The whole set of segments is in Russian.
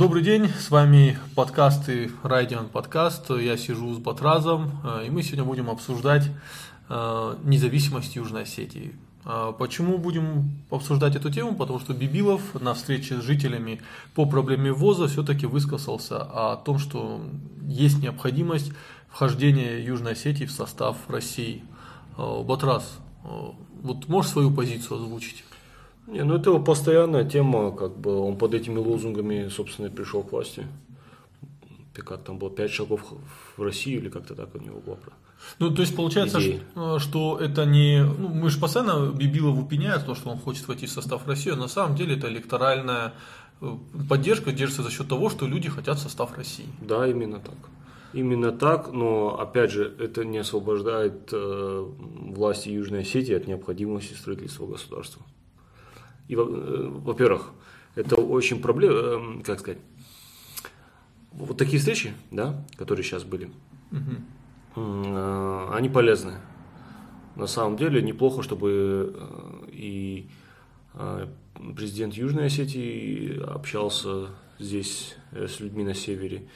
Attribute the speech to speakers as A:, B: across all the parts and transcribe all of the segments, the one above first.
A: Добрый день, с вами подкасты Райдиан подкаст. Я сижу с Батразом, э, и мы сегодня будем обсуждать э, независимость Южной Осетии. Э, почему будем обсуждать эту тему? Потому что Бибилов на встрече с жителями по проблеме ВОЗа все-таки высказался о том, что есть необходимость вхождения Южной Осетии в состав России. Батраз, вот можешь свою позицию озвучить?
B: Не, ну это его постоянная тема, как бы он под этими лозунгами, собственно, и пришел к власти. Как там было, пять шагов в Россию или как-то так у него было.
A: Ну, то есть получается, что, что это не... Ну, мы же постоянно Бибилову пеняют то, что он хочет войти в состав России, а на самом деле это электоральная э, поддержка держится за счет того, что люди хотят в состав России.
B: Да, именно так. Именно так, но опять же, это не освобождает э, власти Южной Осетии от необходимости строительства государства. И, э, во-первых, это очень проблема, э, как сказать, вот такие встречи, да, которые сейчас были, угу. они полезны. На самом деле неплохо, чтобы и президент Южной Осетии общался здесь с людьми на севере,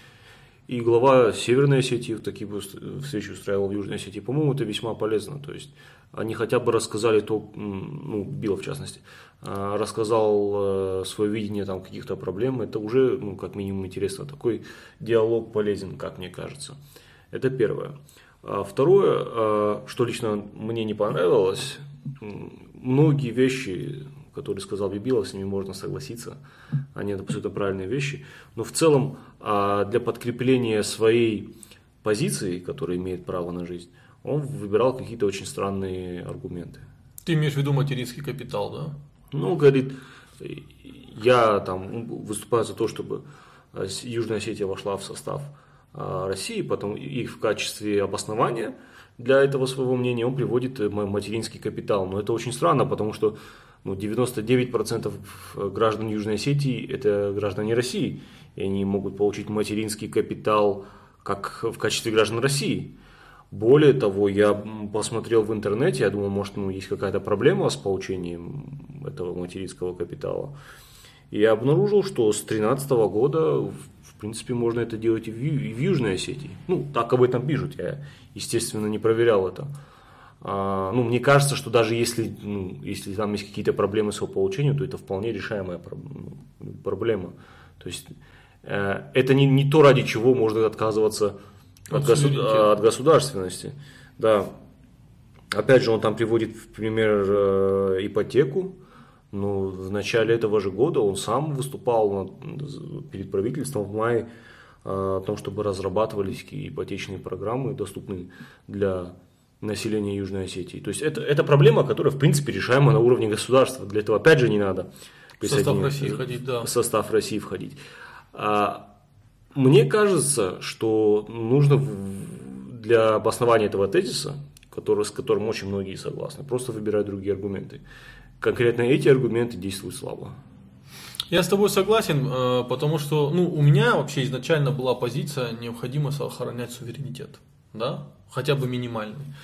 B: и глава Северной Осетии такие встречи устраивал в Южной Осетии. По-моему, это весьма полезно. То есть они хотя бы рассказали то, ну, Билла в частности, а, рассказал э, свое видение там каких-то проблем. Это уже, ну, как минимум интересно. Такой диалог полезен, как мне кажется. Это первое. А второе, а, что лично мне не понравилось, многие вещи, которые сказал Бибилов, с ними можно согласиться, они абсолютно правильные вещи, но в целом для подкрепления своей позиции, которая имеет право на жизнь, он выбирал какие-то очень странные аргументы.
A: Ты имеешь в виду материнский капитал, да?
B: Ну, говорит, я там выступаю за то, чтобы Южная Осетия вошла в состав а, России, потом и в качестве обоснования для этого своего мнения он приводит материнский капитал. Но это очень странно, потому что ну, 99% граждан Южной Осетии – это граждане России, и они могут получить материнский капитал как в качестве граждан России. Более того, я посмотрел в интернете, я думал, может, ну, есть какая-то проблема с получением этого материнского капитала. И я обнаружил, что с 2013 года, в принципе, можно это делать и в, и в Южной Осетии. Ну, так об этом пишут, я, естественно, не проверял это. А, ну, мне кажется, что даже если, ну, если там есть какие-то проблемы с его получением, то это вполне решаемая ну, проблема. То есть э, это не, не то, ради чего можно отказываться от, госу- от государственности. Да. Опять же, он там приводит в пример э, ипотеку. Но в начале этого же года он сам выступал перед правительством в мае э, о том, чтобы разрабатывались ипотечные программы, доступные для населения Южной Осетии. То есть это, это проблема, которая в принципе решаема на уровне государства. Для этого опять же не надо
A: в состав России входить, да.
B: В состав России входить. А, мне кажется, что нужно для обоснования этого тезиса, который, с которым очень многие согласны, просто выбирать другие аргументы. Конкретно эти аргументы действуют слабо.
A: Я с тобой согласен, э, потому что ну, у меня вообще изначально была позиция необходимость охранять суверенитет. Да? хотя бы минимальный.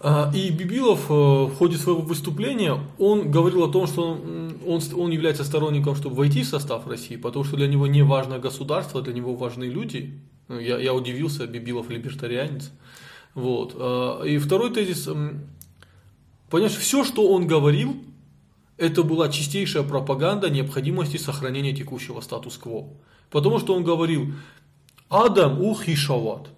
A: А, и Бибилов э, в ходе своего выступления, он говорил о том, что он, он является сторонником, чтобы войти в состав России, потому что для него не важно государство, для него важны люди. Ну, я, я удивился, Бибилов либертарианец. Вот. А, и второй тезис, понимаешь, все, что он говорил, это была чистейшая пропаганда необходимости сохранения текущего статус-кво. Потому что он говорил, Адам ух и шават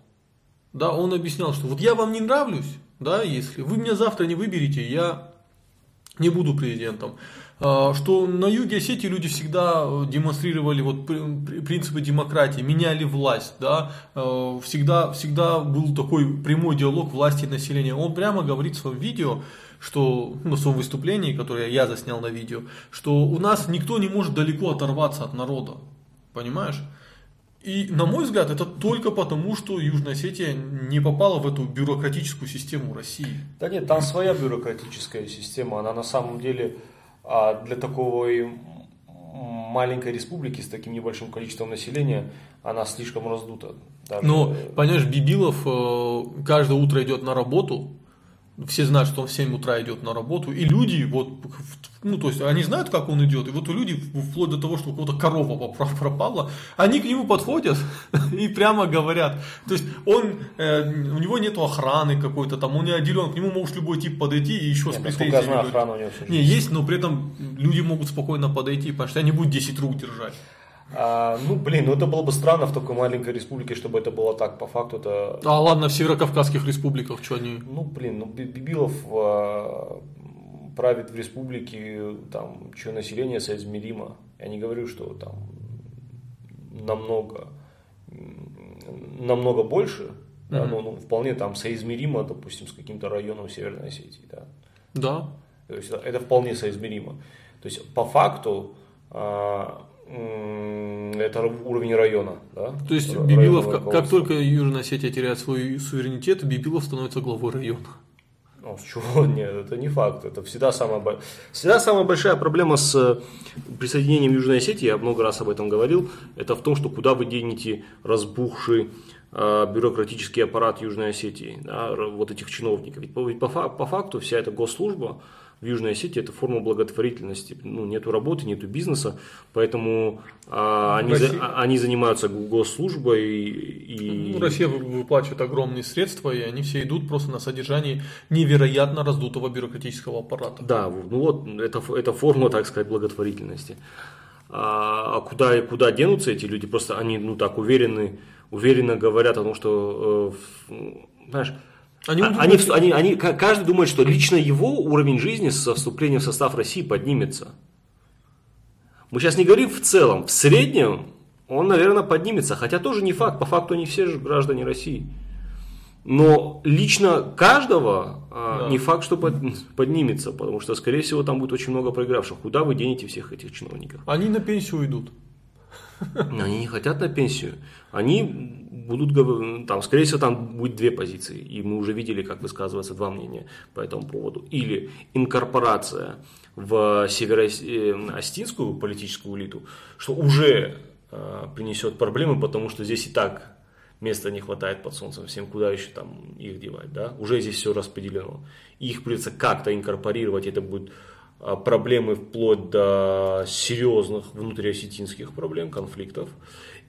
A: да, он объяснял, что вот я вам не нравлюсь, да, если вы меня завтра не выберете, я не буду президентом. А, что на юге Осетии люди всегда демонстрировали вот принципы демократии, меняли власть, да, а, всегда, всегда был такой прямой диалог власти и населения. Он прямо говорит в своем видео, что, ну, в своем выступлении, которое я заснял на видео, что у нас никто не может далеко оторваться от народа, понимаешь? И, на мой взгляд, это только потому, что Южная Осетия не попала в эту бюрократическую систему России.
B: Да нет, там своя бюрократическая система. Она на самом деле а, для такой маленькой республики с таким небольшим количеством населения, она слишком раздута.
A: Даже... Но, понимаешь, Бибилов э, каждое утро идет на работу, все знают, что он в 7 утра идет на работу, и люди, вот, ну, то есть, они знают, как он идет, и вот у людей, вплоть до того, что у кого-то корова пропала, они к нему подходят и прямо говорят, то есть, он, э, у него нету охраны какой-то, там, он не отделен, к нему может любой тип подойти и еще Нет, с претензиями. Знаю, охрана у него не, есть, но при этом люди могут спокойно подойти, потому что они будут 10 рук держать.
B: А, ну, блин, ну это было бы странно в такой маленькой республике, чтобы это было так, по факту это...
A: А ладно, в северокавказских республиках, что они...
B: Ну, блин, ну Бибилов а, правит в республике, там, чье население соизмеримо. Я не говорю, что там намного, намного больше, mm-hmm. да, но ну, вполне там соизмеримо, допустим, с каким-то районом Северной Осетии, да.
A: Да.
B: То есть это вполне соизмеримо. То есть по факту а, это уровень района. Да?
A: То есть Бибилов, как, как только Южная Осетия теряет свой суверенитет, Бибилов становится главой района.
B: Ну, с чего? Нет, это не факт. Это всегда самая, всегда самая большая проблема с э, присоединением Южной Осетии, я много раз об этом говорил, это в том, что куда вы денете разбухший э, бюрократический аппарат Южной Осетии, да, вот этих чиновников. Ведь по, по, по факту вся эта госслужба, в Южной Осетии это форма благотворительности. Ну, нету работы, нету бизнеса, поэтому а, они, за, а, они занимаются госслужбой. И,
A: ну, Россия выплачивает огромные средства, и они все идут просто на содержание невероятно раздутого бюрократического аппарата.
B: Да, ну вот это, это форма, так сказать, благотворительности. А, а куда, куда денутся эти люди? Просто они, ну так, уверены, уверенно говорят о том, что, э, знаешь, они, а, они, они, они, каждый думает, что лично его уровень жизни со вступлением в состав России поднимется. Мы сейчас не говорим в целом, в среднем он, наверное, поднимется, хотя тоже не факт, по факту они все же граждане России. Но лично каждого а, да. не факт, что под, поднимется, потому что, скорее всего, там будет очень много проигравших. Куда вы денете всех этих чиновников?
A: Они на пенсию уйдут.
B: Они не хотят на пенсию. Они будут, там, скорее всего, там будет две позиции. И мы уже видели, как высказываются два мнения по этому поводу. Или инкорпорация в северо-остинскую политическую элиту, что уже э, принесет проблемы, потому что здесь и так места не хватает под солнцем всем, куда еще там их девать, да, уже здесь все распределено. И их придется как-то инкорпорировать, это будет проблемы вплоть до серьезных внутриосетинских проблем, конфликтов,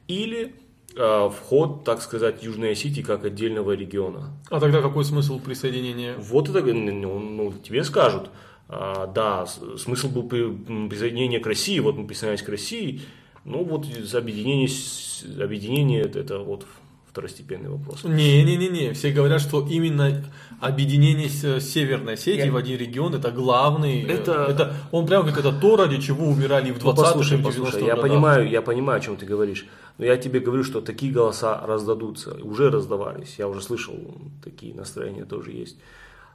B: или э, вход, так сказать, Южной Осетии как отдельного региона.
A: А тогда какой смысл присоединения?
B: Вот это, ну, ну тебе скажут, а, да, смысл был присоединения к России, вот мы присоединялись к России, ну вот объединение, объединение это вот второстепенный вопрос.
A: Не-не-не, все говорят, что именно объединение Северной Осетии Я... в один регион это главный. Это... это он прямо говорит, это то, ради чего умирали в 20-х
B: ну, послушай, я понимаю, я понимаю, о чем ты говоришь. Но я тебе говорю, что такие голоса раздадутся, уже раздавались. Я уже слышал, такие настроения тоже есть.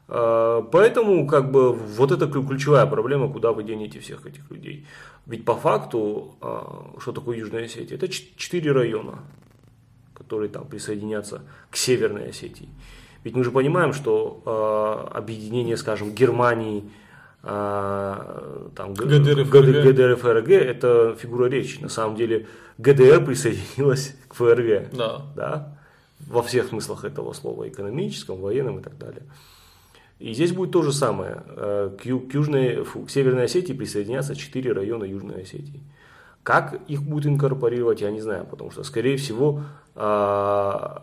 B: А, поэтому, как бы, вот это ключевая проблема, куда вы денете всех этих людей. Ведь по факту, а, что такое Южная Осетия? Это четыре района которые там присоединятся к Северной Осетии. Ведь мы же понимаем, что э, объединение, скажем, Германии, э, там, ГДР, ФРГ. ГДР, ФРГ, это фигура речи. На самом деле ГДР присоединилась к ФРГ.
A: Да.
B: Да? Во всех смыслах этого слова, экономическом, военном и так далее. И здесь будет то же самое. Э, к, Южной, к Северной Осетии присоединятся четыре района Южной Осетии. Как их будут инкорпорировать, я не знаю, потому что, скорее всего, а,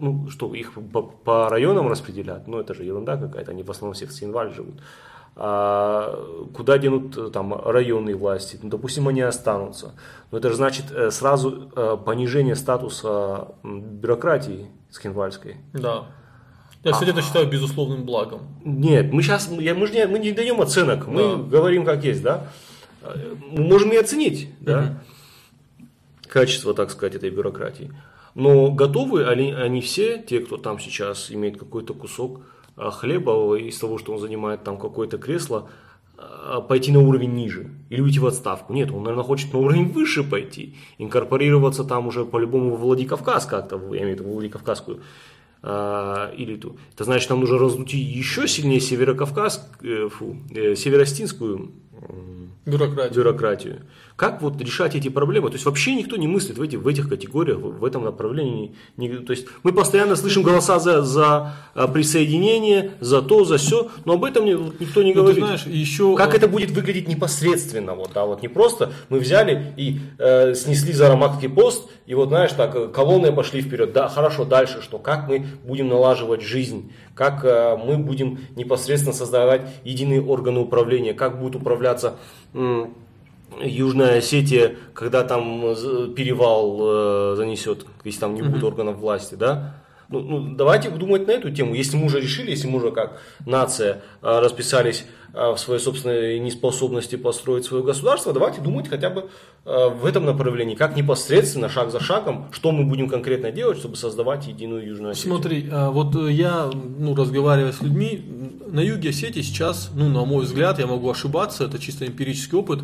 B: ну, что, их по, по районам распределят, ну, это же ерунда какая-то, они в основном все в Синвале живут. А, куда денут там районные власти? Ну, допустим, они останутся. Но это же значит э, сразу э, понижение статуса бюрократии скинвальской.
A: Да. Я, кстати, а, это считаю безусловным благом.
B: Нет, мы сейчас, мы, же не, мы не даем оценок, мы да. говорим как есть, да мы можем и оценить да, качество, так сказать, этой бюрократии. Но готовы они, они все, те, кто там сейчас имеет какой-то кусок а, хлеба из того, что он занимает там какое-то кресло, а, пойти на уровень ниже или уйти в отставку. Нет, он, наверное, хочет на уровень выше пойти, инкорпорироваться там уже по-любому в Владикавказ как-то, я имею в виду Владикавказскую э, элиту. Это значит, нам нужно раздуть еще сильнее Северокавказ, э, фу, э, Северостинскую
A: Бюрократия.
B: бюрократию. Как вот решать эти проблемы? То есть вообще никто не мыслит в, эти, в этих категориях, в, этом направлении. Не- то есть мы постоянно слышим голоса за, за а, присоединение, за то, за все, но об этом никто не
A: Ну, ты
B: говорит.
A: знаешь, еще...
B: Как это будет выглядеть непосредственно, вот, да, вот не просто мы взяли и э, снесли Зарамакский пост, и вот, знаешь, так, э, колонны пошли вперед, да, хорошо, дальше что, как мы будем налаживать жизнь, как э, мы будем непосредственно создавать единые органы управления, как будет управляться Южная Осетия, когда там э, перевал э, занесет, если там не будет органов власти, да? Ну, ну, давайте думать на эту тему. Если мы уже решили, если мы уже как нация э, расписались в своей собственной неспособности построить свое государство, давайте думать хотя бы э, в этом направлении, как непосредственно, шаг за шагом, что мы будем конкретно делать, чтобы создавать единую Южную Осетию.
A: Смотри, а, вот э, я, ну, разговаривая с людьми, на юге Осетии сейчас, ну, на мой взгляд, я могу ошибаться, это чисто эмпирический опыт,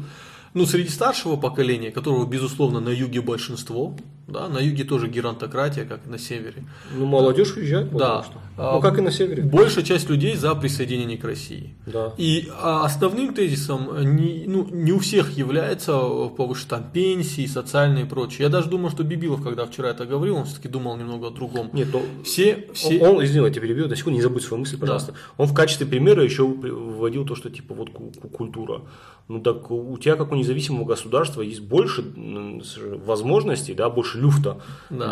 A: ну, среди старшего поколения, которого, безусловно, на юге большинство, да, на юге тоже геронтократия, как и на севере.
B: Ну, молодежь уезжает,
A: Да.
B: что.
A: А,
B: Ну, как и на севере.
A: Большая часть людей за присоединение к России.
B: Да.
A: И а, основным тезисом не, ну, не у всех является повыше там пенсии, социальные и прочее. Я даже думаю, что Бибилов, когда вчера это говорил, он все-таки думал немного о другом.
B: Нет, то
A: Все, все...
B: Он, он, извини, я тебя перебью, на секунду, не забудь свою мысль, пожалуйста. Он в качестве примера еще при- вводил то, что типа вот ку- ку- культура. Ну так у тебя, как у независимого государства, есть больше возможностей, да, больше люфта
A: Да.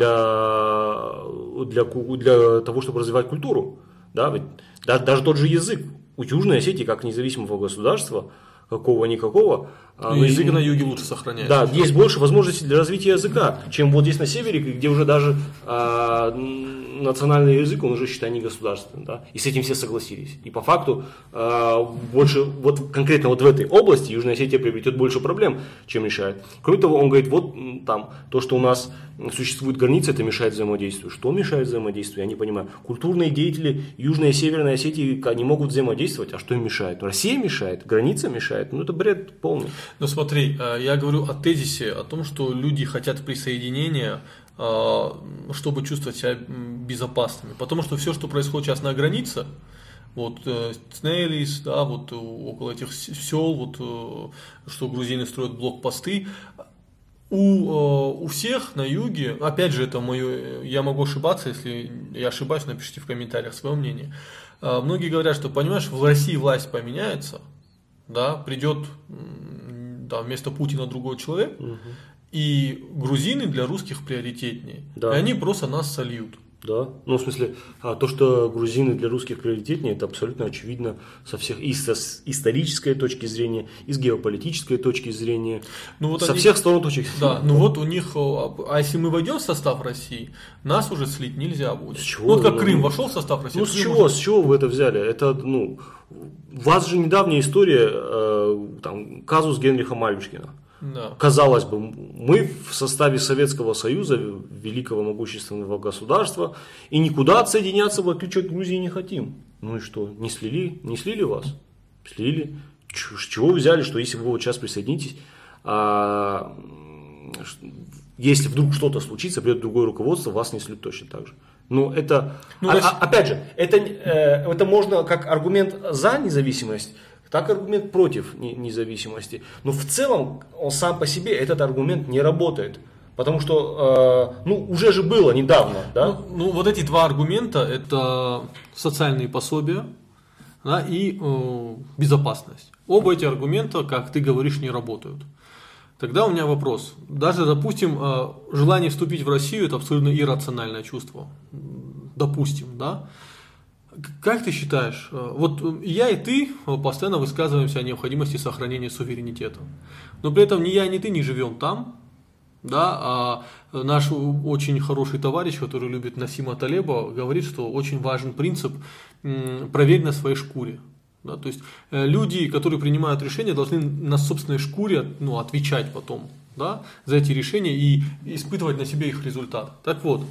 B: для, для, для того, чтобы развивать культуру. Да, ведь даже, даже тот же язык. У Южной Осетии, как независимого государства, какого-никакого, а,
A: Ну, язык
B: ну,
A: на юге лучше сохраняется.
B: да, есть больше возможностей для развития языка, чем вот здесь на севере, где уже даже а, м, национальный язык, он уже считай не государственным, да, и с этим все согласились. И по факту а, больше, вот конкретно вот в этой области Южная Осетия приобретет больше проблем, чем решает. Кроме того, он говорит, вот там, то, что у нас существует граница, это мешает взаимодействию. Что мешает взаимодействию, я не понимаю. Культурные деятели Южной и Северной Осетии они могут взаимодействовать, а что им мешает? Россия мешает, граница мешает, ну это бред полный.
A: Ну смотри, э, я говорю о тезисе, о том, что люди хотят присоединения, э, чтобы чувствовать себя безопасными. Потому что все, что происходит сейчас на границе, вот э, Снейлис, да, вот э, около этих сел, вот э, что грузины строят блокпосты, у, э, у всех на юге, опять же, это мое, я могу ошибаться, если я ошибаюсь, напишите в комментариях свое мнение. Э, Многие говорят, что, понимаешь, в России власть поменяется, да, придет м, да, вместо Путина другой человек, и грузины для русских приоритетнее.
B: Да.
A: И они просто нас сольют.
B: Да, ну в смысле, а, то, что грузины для русских приоритетнее, это абсолютно очевидно со всех и с исторической точки зрения, и с геополитической точки зрения,
A: Ну, вот
B: со
A: они-
B: всех сторон точек
A: Да, ну вот у них, о, а если мы войдем в состав России, нас уже слить нельзя будет.
B: С чего?
A: Ну, вот как
B: Ну,
A: Крым вошел в состав России.
B: Ну с чего,
A: уже-
B: с чего вы это взяли? Это, ну, у вас же недавняя история, э, там, казус Генриха Малюшкина.
A: Да.
B: Казалось бы, мы в составе Советского Союза, великого могущественного государства, и никуда отсоединяться, в отличие от Грузии, не хотим. Ну и что, не слили? Не слили вас? Слили. Ч- С чего вы взяли, что если вы вот сейчас присоединитесь, а, если вдруг что-то случится, придет другое руководство, вас не слют точно так же. Ну, это,
A: Ну,
B: а-
A: значит-
B: опять же, это, э, это можно как аргумент за независимость, так и аргумент против не- независимости. Но в целом он сам по себе этот аргумент не работает. Потому что, э, ну, уже же было недавно, да?
A: Ну, ну, вот эти два аргумента это социальные пособия да, и э, безопасность. Оба эти аргумента, как ты говоришь, не работают. Тогда у меня вопрос. Даже, допустим, э, желание вступить в Россию это абсолютно иррациональное чувство. Допустим, да? Как ты считаешь, э, вот э, я и ты постоянно высказываемся о необходимости сохранения суверенитета. Но при этом ни я, ни ты не живем там, да, а наш очень хороший товарищ, который любит Насима Талеба, говорит, что очень важен принцип проверь на своей шкуре. Да, то есть э, люди, которые принимают решения, должны на собственной шкуре ну, отвечать потом да, за эти решения и испытывать на себе их результат. Так вот,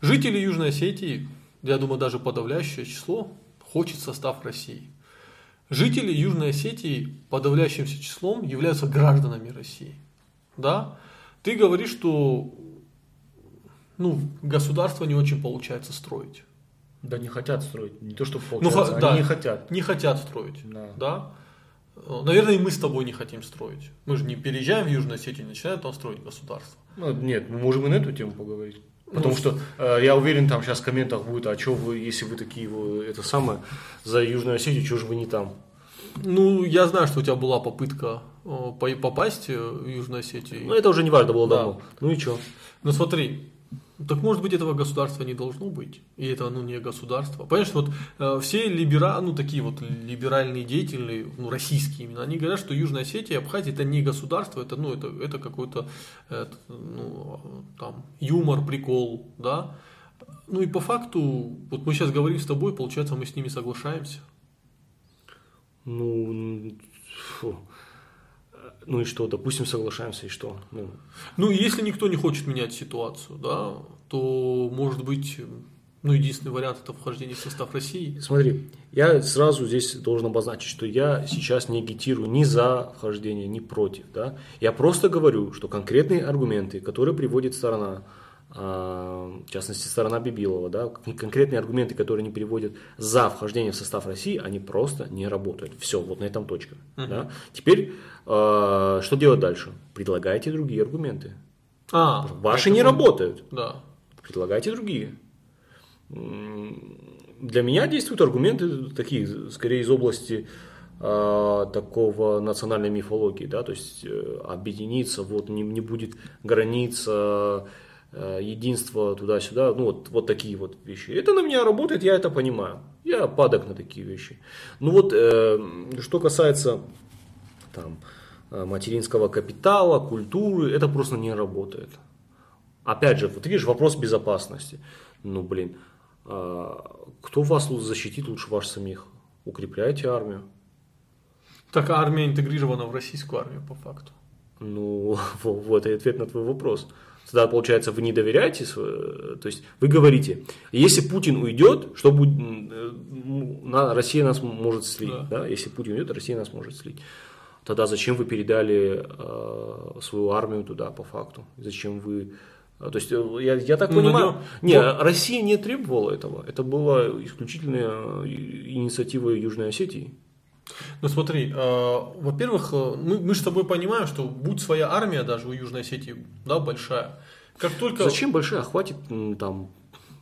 A: жители Южной Осетии, я думаю, даже подавляющее число, хочет состав России. Жители Южной Осетии подавляющимся числом являются гражданами России. Да? Ты говоришь, что ну, государство не очень получается строить.
B: Да не хотят строить. Не то, что
A: Ну,
B: получается,
A: ха- да.
B: они не хотят.
A: Не хотят строить.
B: Да.
A: Да? Э, Наверное, и мы с тобой не хотим строить. Мы же не переезжаем в Южную Осетию и начинаем там строить государство.
B: Ну, нет, мы можем и на эту тему поговорить. Потому
A: Ну,
B: что э, я уверен, там сейчас в комментах будет, а что вы, если вы такие, вы, это самое, за Южную Осетию, что же вы не там?
A: Ну, я знаю, что у тебя была попытка э, по- попасть э, в Южную Осетию.
B: Ну, это уже не важно, было
A: Да.
B: давно. Ну и что?
A: Ну смотри, так может быть этого государства не должно быть, и это ну не государство. Понимаешь, вот э, все либера, ну такие вот либеральные деятели, ну российские именно, они говорят, что Южная Осетия Абхазия это не государство, это ну это это какой-то э, ну там юмор, прикол, да. Ну и по факту, вот мы сейчас говорим с тобой, получается, мы с ними соглашаемся.
B: Ну, фу. Ну и что, допустим, соглашаемся, и что? Ну,
A: Ну, если никто не хочет менять ситуацию, да, то может быть, ну единственный вариант это вхождение в состав России.
B: Смотри, я сразу здесь должен обозначить, что я сейчас не агитирую ни за вхождение, ни против. Да? Я просто говорю, что конкретные аргументы, которые приводит сторона, в частности сторона Бибилова, да, кон- конкретные аргументы, которые они приводят за вхождение в состав России, они просто не работают. Все, вот на этом точка. Да? Теперь, а, что делать дальше? Предлагайте другие аргументы.
A: А,
B: Ваши не
A: мы-
B: работают.
A: Да.
B: Предлагайте другие. Для меня действуют аргументы такие, скорее из области а, такого национальной мифологии, да, то есть э, объединиться, вот не, не будет границ, э, единства туда-сюда, ну вот, вот такие вот вещи. Это на меня работает, я это понимаю. Я падок на такие вещи. Ну вот, э, что касается там, э, материнского капитала, культуры, это просто не работает. Опять же, вот видишь, вопрос безопасности. Ну, блин, а, кто вас защитит лучше вас самих? Укрепляйте армию.
A: Так армия интегрирована в российскую армию по факту.
B: Ну, во- вот и ответ на твой вопрос. Тогда, получается, вы не доверяете, то есть вы говорите, если Путин уйдет, что будет, э, ну, Россия нас может слить,
A: Да.
B: да. если Путин уйдет, Россия нас может слить. Тогда зачем вы передали э, свою армию туда по факту? Зачем вы... э, То есть, э, я, я так
A: Ну,
B: понимаю,
A: надо-
B: не, Россия не требовала этого. Это была исключительная инициатива Южной Осетии.
A: Ну смотри, э, во-первых, э, мы, мы с тобой понимаем, что будь своя армия даже у Южной Осетии, да, большая, как только...
B: Зачем большая? Хватит м, там,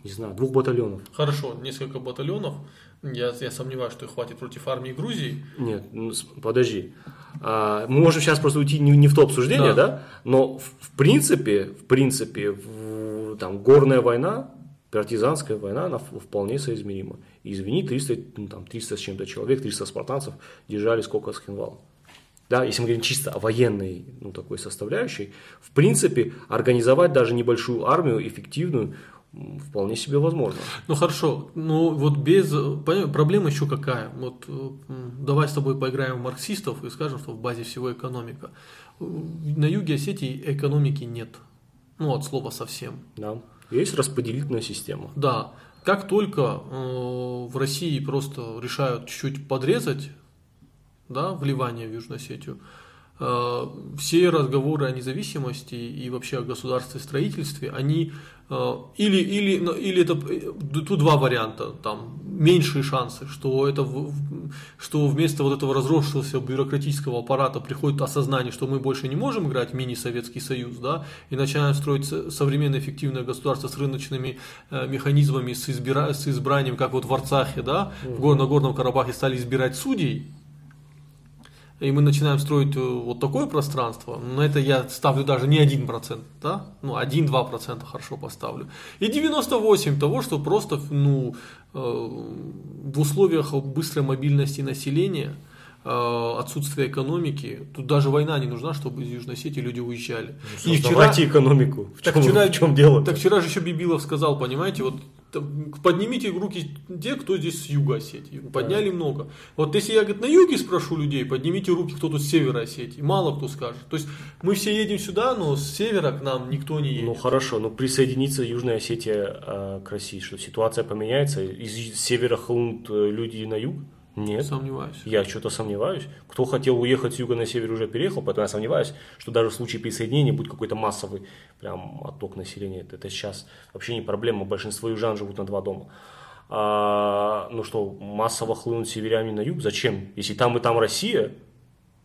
B: не знаю, двух батальонов.
A: Хорошо, несколько батальонов, я, я сомневаюсь, что их хватит против армии Грузии.
B: Нет, ну, подожди. А, мы можем сейчас просто уйти не, не в то обсуждение,
A: Да.
B: да? Но в, в принципе, в принципе, в- там горная война, партизанская война, она вполне соизмерима. Извини, 300, ну, там, 300 с чем-то человек, 300 спартанцев держали сколько с Хинвала. Да, если мы говорим чисто о военной ну, такой составляющей, в принципе, организовать даже небольшую армию эффективную вполне себе возможно.
A: Ну хорошо, ну вот без... Проблема еще какая? Вот э, давай с тобой поиграем в марксистов и скажем, что в базе всего экономика. На юге Осетии экономики нет. Ну, от слова совсем.
B: Да. Есть распределительная система.
A: Да, как только э, в России просто решают чуть-чуть подрезать, да, вливание в Южную Осетию, все разговоры о независимости и вообще о государстве строительстве, они э, или, или, или это э, тут два варианта, там меньшие шансы, что это что вместо вот этого разросшегося бюрократического аппарата приходит осознание, что мы больше не можем играть мини-Советский Союз, да, и начинаем строить со- современное эффективное государство с рыночными э, механизмами, с, избира- с избранием, как вот в Арцахе, да, в Гор- на Горном Карабахе стали избирать судей, и мы начинаем строить э, вот такое пространство, на это я ставлю даже не 1%, да? ну 1-2% хорошо поставлю. И 98% того, что просто ну, э, в условиях быстрой мобильности населения, э, отсутствия экономики, тут даже война не нужна, чтобы из Южной Осетии люди уезжали. И вчера-
B: экономику. В
A: так
B: чем,
A: вчера,
B: в чем дело?
A: Так вчера же еще Бибилов сказал, понимаете, вот поднимите руки те, кто здесь с юга Осетии. Подняли много. Вот если я говорит, на юге спрошу людей, поднимите руки, кто тут с севера Осетии. Мало кто скажет. То есть мы все едем сюда, но с севера к нам никто не едет.
B: Ну хорошо, но присоединится Южная Осетия э, к России, что ситуация поменяется, из севера хлынут э, люди на юг? Нет.
A: Сомневаюсь.
B: Я что-то сомневаюсь. Кто хотел уехать с юга на север уже переехал, поэтому я сомневаюсь, что даже в случае присоединения будет какой-то массовый прям отток населения. Это, это сейчас вообще не проблема. Большинство южан живут на два дома. А, ну что, массово хлынуть северяне на юг? Зачем? Если там и там Россия,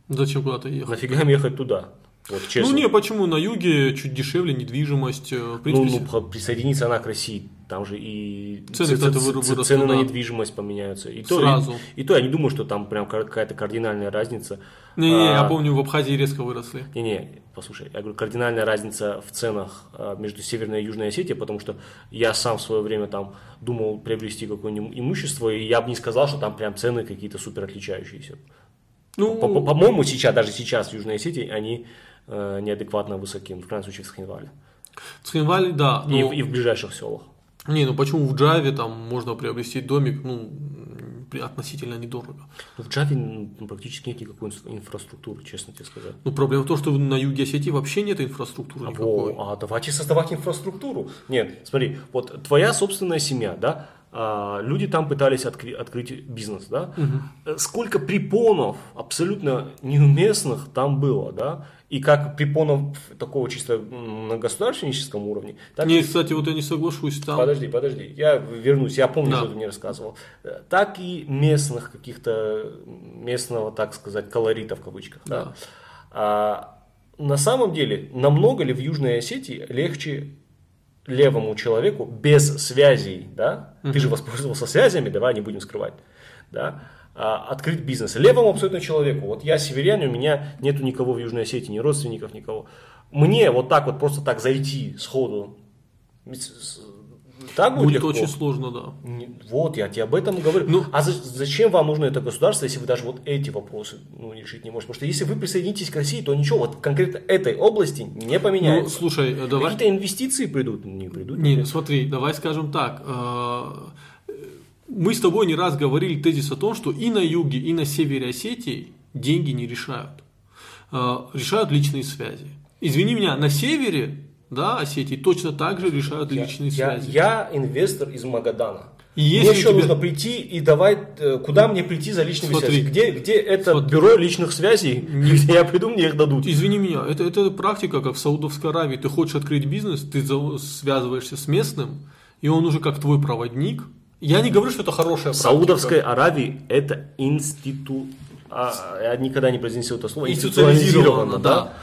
A: Зачем куда-то ехать?
B: Нафига им ехать туда? Вот честно.
A: Ну не, почему? На юге чуть дешевле, недвижимость. э, В
B: Ну,
A: принципе,
B: ну, п- присоединится она к России, там же и
A: Цены,
B: ц- ц- цены на
A: да.
B: недвижимость поменяются. И то,
A: Сразу.
B: И, и то я не думаю, что там прям какая-то кардинальная разница.
A: не, не, я
B: А,
A: помню, в Абхазии резко выросли.
B: Не-не, послушай, я говорю, кардинальная разница в ценах а, между Северной и Южной Осетией, потому что я сам в свое время там думал приобрести какое-нибудь имущество, и я бы не сказал, что там прям цены какие-то супер отличающиеся.
A: Ну,
B: По- по- По-моему, сейчас, даже сейчас в Южной Осетии они э, неадекватно высоки, ну, в крайнем случае в Схинвале.
A: Цхинваль, да.
B: И,
A: но-
B: в- и в ближайших селах.
A: Не, ну почему в Джаве там можно приобрести домик, ну, относительно недорого.
B: Ну, в Джаве ну, практически нет никакой инфра- инфраструктуры, честно тебе сказать.
A: Ну, проблема в том, что на юге Осетии вообще нет инфраструктуры никакой.
B: Во, а давайте создавать инфраструктуру. Нет, смотри, вот твоя собственная семья, да, а, люди там пытались откры- открыть бизнес, да, Э, сколько препонов абсолютно неуместных там было, да, и как препонов такого чисто на государственническом уровне, так
A: Не, кстати, вот я не соглашусь там.
B: Подожди, подожди, я вернусь, я помню,
A: Да.
B: что ты мне рассказывал. Э, Так и местных каких-то, местного, так сказать, колорита в кавычках. Да.
A: Да.
B: А, на самом деле, намного ли в Южной Осетии легче левому человеку без связей, да, ты же воспользовался связями, давай не будем скрывать, да, а, открыть бизнес. Левому абсолютно человеку, вот я северянин, у меня нету никого в Южной Осетии, ни родственников, никого. Мне вот так вот просто так зайти сходу, так будет,
A: Будет
B: легко?
A: очень сложно, да.
B: Вот, я тебе об этом говорю.
A: Ну-
B: а за- зачем вам нужно это государство, если вы даже вот эти вопросы ну, решить не можете? Потому что если вы присоединитесь к России, то ничего вот конкретно этой области не
A: Ну,
B: поменяется.
A: слушай, э, давай...
B: Какие-то инвестиции придут? Не придут.
A: Не, смотри, давай скажем так. э, Мы с тобой не раз говорили тезис о том, что и на юге, и на севере Осетии деньги не решают. Э, Решают личные связи. Извини меня, на севере да, Осетии точно так же решают
B: Я,
A: личные
B: я-
A: связи.
B: я инвестор из Магадана.
A: И
B: Мне
A: если
B: еще
A: у тебя-
B: нужно прийти и давай, э, куда мне прийти за личными
A: Смотри.
B: связями? Где, где это
A: Смотри.
B: бюро личных связей, где я приду, мне их дадут?
A: Извини меня, это, это практика, как в Саудовской Аравии. Ты хочешь открыть бизнес, ты связываешься с местным, и он уже как твой проводник. Я не говорю, что это хорошая
B: В
A: практика.
B: Саудовской Аравии это институт... а, я никогда не произнесу это слово.
A: Институционализировано, да.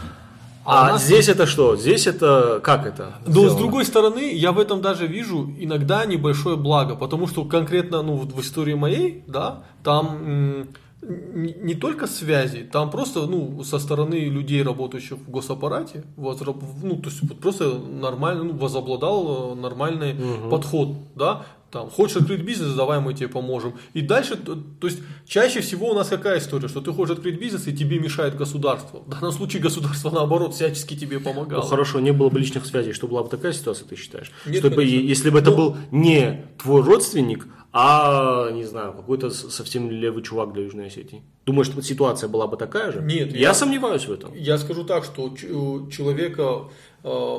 B: А,
A: А нас-
B: здесь это что? Здесь это как это?
A: Но с
B: сделано?
A: другой стороны, я в этом даже вижу иногда небольшое благо, потому что конкретно, ну, вот в истории моей, да, там не, только связи, там просто, ну, со стороны людей, работающих в госаппарате, возра- ну, то есть вот просто нормально, ну, возобладал э, нормальный подход, да, там, хочешь открыть бизнес, давай мы тебе поможем. И дальше, то, то есть, чаще всего у нас какая история, что ты хочешь открыть бизнес, и тебе мешает государство. В данном случае государство, наоборот, всячески тебе
B: Ну
A: помогало.
B: хорошо, не было бы личных связей. Что была бы такая ситуация, ты считаешь?
A: Нет,
B: Чтобы,
A: конечно.
B: если бы это
A: Ну-
B: был не твой родственник, а, не знаю, какой-то совсем левый чувак для Южной Осетии. Думаешь, что ситуация была бы такая же?
A: Нет,
B: я,
A: я-
B: сомневаюсь в этом.
A: Я скажу так, что у человека, э,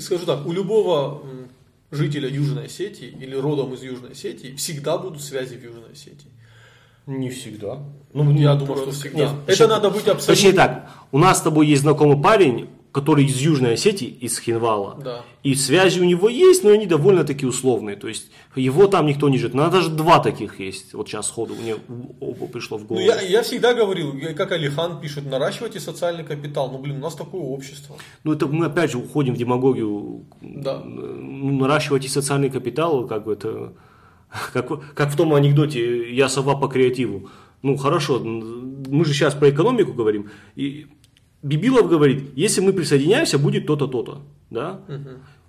A: скажу так, у любого жителя Южной Осетии или родом из Южной Осетии всегда будут связи в Южной Осетии.
B: Не всегда.
A: я
B: ну,
A: думаю, что всегда.
B: нет,
A: Это
B: точнее-
A: надо быть абсолютно-
B: Точнее так, у нас с тобой есть знакомый парень, который из Южной Осетии, из Хинвала.
A: Да.
B: И связи у него есть, но они довольно-таки условные. То есть его там никто не ждет. Нас даже два таких есть. Вот сейчас сходу мне оба пришло в
A: Ну,
B: голову.
A: я, я всегда говорил, как Алихан пишет, наращивайте социальный капитал. Ну, блин, у нас такое общество.
B: Ну, это мы опять же уходим в демагогию.
A: Да.
B: Ну, наращивать и социальный капитал, как бы это... Как, как в том анекдоте «Я сова по креативу». Ну, хорошо, мы же сейчас про экономику говорим. И Бибилов говорит, если мы присоединяемся, будет то-то, то-то. Да?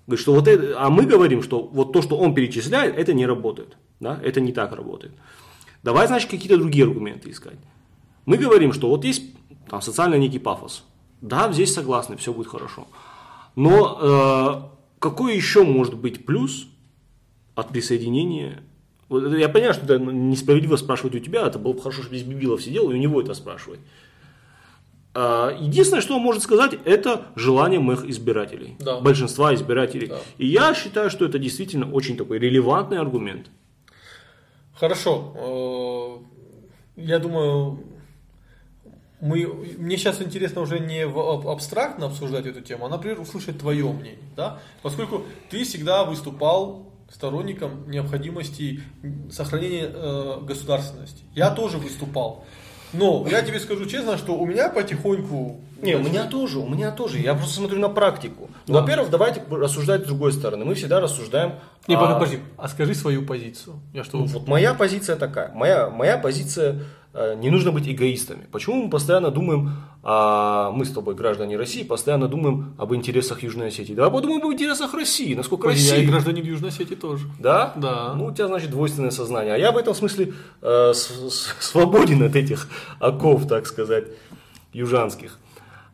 B: Говорит, что вот это, а мы говорим, что вот то, что он перечисляет, это не работает. Да? Это не так работает. Давай, значит, какие-то другие аргументы искать. Мы говорим, что вот есть там социальный некий пафос. Да, здесь согласны, все будет хорошо. Но э, какой еще может быть плюс от присоединения? Вот я понимаю, что это несправедливо спрашивать у тебя, это было бы хорошо, чтобы здесь Бибилов сидел и у него это спрашивать. А, Единственное, что он может сказать, это желание моих избирателей,
A: Да.
B: большинства избирателей.
A: Да.
B: И я считаю, что это действительно очень такой релевантный аргумент.
A: Хорошо. э, Я думаю, мы, мне сейчас интересно уже не в аб- абстрактно обсуждать эту тему, а, например, услышать твое мнение. Да? Поскольку ты всегда выступал сторонником необходимости сохранения э, государственности. Я тоже выступал. Но я тебе скажу честно, что у меня потихоньку...
B: Не, у меня тоже, у меня тоже. Я просто смотрю на практику.
A: Да.
B: Во-первых, давайте рассуждать с другой стороны. Мы всегда рассуждаем...
A: Не,
B: а,
A: подожди, а скажи свою позицию. Я что...
B: Ну, Вот моя позиция такая. Моя, моя позиция, э, не нужно быть эгоистами. Почему мы постоянно думаем, а, мы с тобой, граждане России, постоянно думаем об интересах Южной Осетии? Давай подумаем об интересах России. Насколько
A: Я и
B: Россия...
A: гражданин Южной Осетии тоже.
B: Да?
A: Да.
B: Ну, у тебя, значит, двойственное сознание. А я в этом смысле э, свободен от этих оков, так сказать, южанских.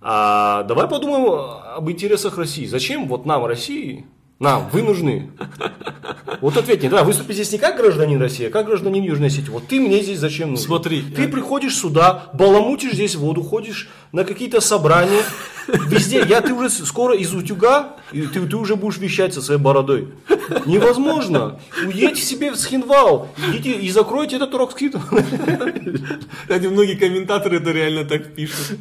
B: А давай подумаем об интересах России. Зачем вот нам, России, нам, вы нужны? Вот ответь мне, давай, выступи здесь не как гражданин России, а как гражданин Южной Осетии. Вот ты мне здесь зачем нужен?
A: Смотри,
B: Ты
A: я-
B: приходишь сюда, баламутишь здесь воду, ходишь на какие-то собрания, везде. Я, ты уже скоро из утюга, и ты, ты уже будешь вещать со своей бородой. Невозможно. Уедьте себе в Схинвал, идите и закройте этот Рокскит.
A: Кстати, многие комментаторы это реально так пишут.